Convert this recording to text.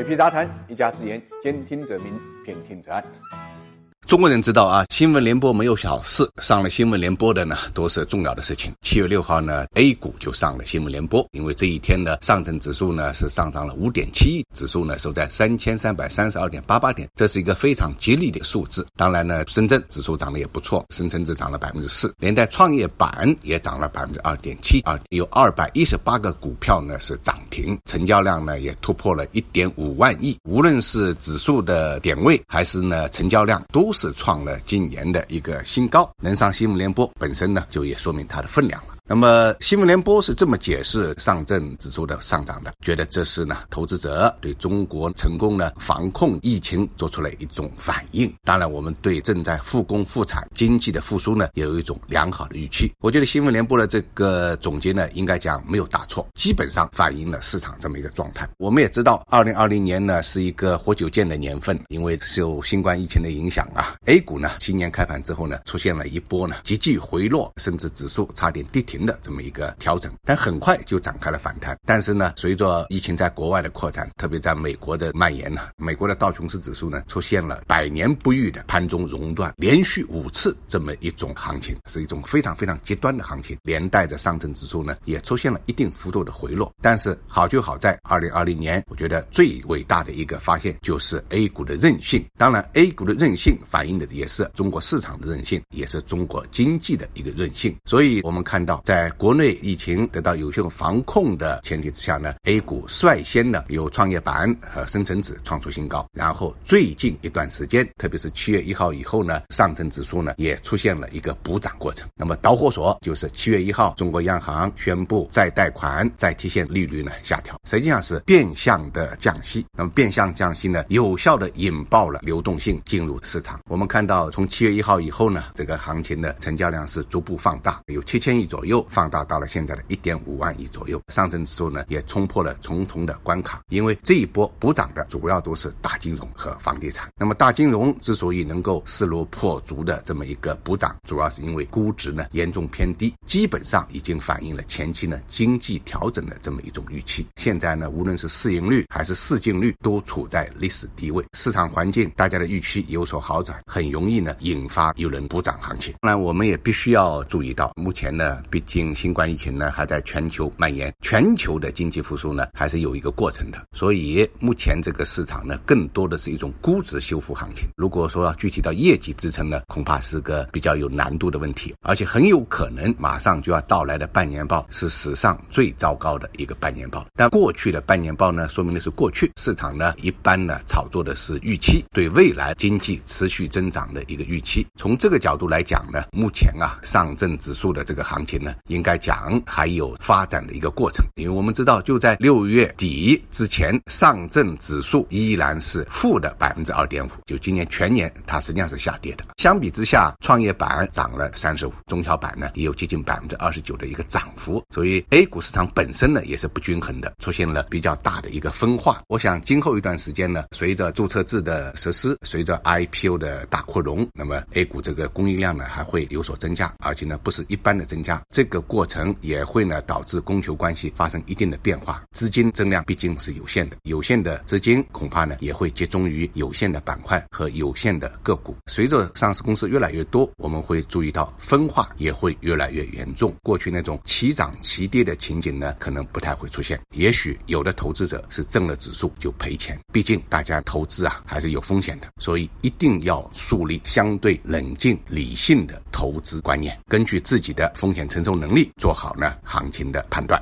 水皮杂谈，一家之言，兼听则明，偏听则暗。中国人知道啊，新闻联播没有小事，上了新闻联播的呢都是重要的事情。七月六号呢，A 股就上了新闻联播，因为这一天呢，上证指数呢是上涨了五点七亿，指数呢收在三千三百三十二点八八点，这是一个非常吉利的数字。当然呢，深圳指数涨得也不错，深成指涨了百分之四，连带创业板也涨了百分之二点七啊，有二百一十八个股票呢是涨停，成交量呢也突破了一点五万亿。无论是指数的点位还是呢成交量，都是。创了今年的一个新高，能上新闻联播本身呢，就也说明它的分量了。那么新闻联播是这么解释上证指数的上涨的，觉得这是呢投资者对中国成功呢防控疫情做出了一种反应。当然，我们对正在复工复产、经济的复苏呢也有一种良好的预期。我觉得新闻联播的这个总结呢，应该讲没有大错，基本上反映了市场这么一个状态。我们也知道，二零二零年呢是一个活久见的年份，因为受新冠疫情的影响啊，A 股呢新年开盘之后呢出现了一波呢急剧回落，甚至指数差点跌停。的这么一个调整，但很快就展开了反弹。但是呢，随着疫情在国外的扩展，特别在美国的蔓延呢，美国的道琼斯指数呢出现了百年不遇的盘中熔断，连续五次这么一种行情，是一种非常非常极端的行情，连带着上证指数呢也出现了一定幅度的回落。但是好就好在二零二零年，我觉得最伟大的一个发现就是 A 股的韧性。当然，A 股的韧性反映的也是中国市场的韧性，也是中国经济的一个韧性。所以我们看到。在国内疫情得到有效防控的前提之下呢，A 股率先呢由创业板和深成指创出新高，然后最近一段时间，特别是七月一号以后呢，上证指数呢也出现了一个补涨过程。那么导火索就是七月一号，中国央行宣布再贷款、再提现利率呢下调，实际上是变相的降息。那么变相降息呢，有效的引爆了流动性进入市场。我们看到从七月一号以后呢，这个行情的成交量是逐步放大，有七千亿左右。又放大到了现在的一点五万亿左右，上证指数呢也冲破了重重的关卡。因为这一波补涨的主要都是大金融和房地产。那么大金融之所以能够势如破竹的这么一个补涨，主要是因为估值呢严重偏低，基本上已经反映了前期呢经济调整的这么一种预期。现在呢无论是市盈率还是市净率都处在历史低位，市场环境大家的预期有所好转，很容易呢引发有人补涨行情。当然我们也必须要注意到，目前呢毕竟新冠疫情呢还在全球蔓延，全球的经济复苏呢还是有一个过程的，所以目前这个市场呢更多的是一种估值修复行情。如果说要具体到业绩支撑呢，恐怕是个比较有难度的问题，而且很有可能马上就要到来的半年报是史上最糟糕的一个半年报。但过去的半年报呢，说明的是过去市场呢一般呢炒作的是预期，对未来经济持续增长的一个预期。从这个角度来讲呢，目前啊上证指数的这个行情呢。应该讲还有发展的一个过程，因为我们知道就在六月底之前，上证指数依然是负的百分之二点五，就今年全年它实际上是下跌的。相比之下，创业板涨了三十五，中小板呢也有接近百分之二十九的一个涨幅，所以 A 股市场本身呢也是不均衡的，出现了比较大的一个分化。我想今后一段时间呢，随着注册制的实施，随着 IPO 的大扩容，那么 A 股这个供应量呢还会有所增加，而且呢不是一般的增加，这。这个过程也会呢导致供求关系发生一定的变化，资金增量毕竟是有限的，有限的资金恐怕呢也会集中于有限的板块和有限的个股。随着上市公司越来越多，我们会注意到分化也会越来越严重。过去那种齐涨齐跌的情景呢，可能不太会出现。也许有的投资者是挣了指数就赔钱，毕竟大家投资啊还是有风险的，所以一定要树立相对冷静理性的投资观念，根据自己的风险承受。能力做好呢行情的判断。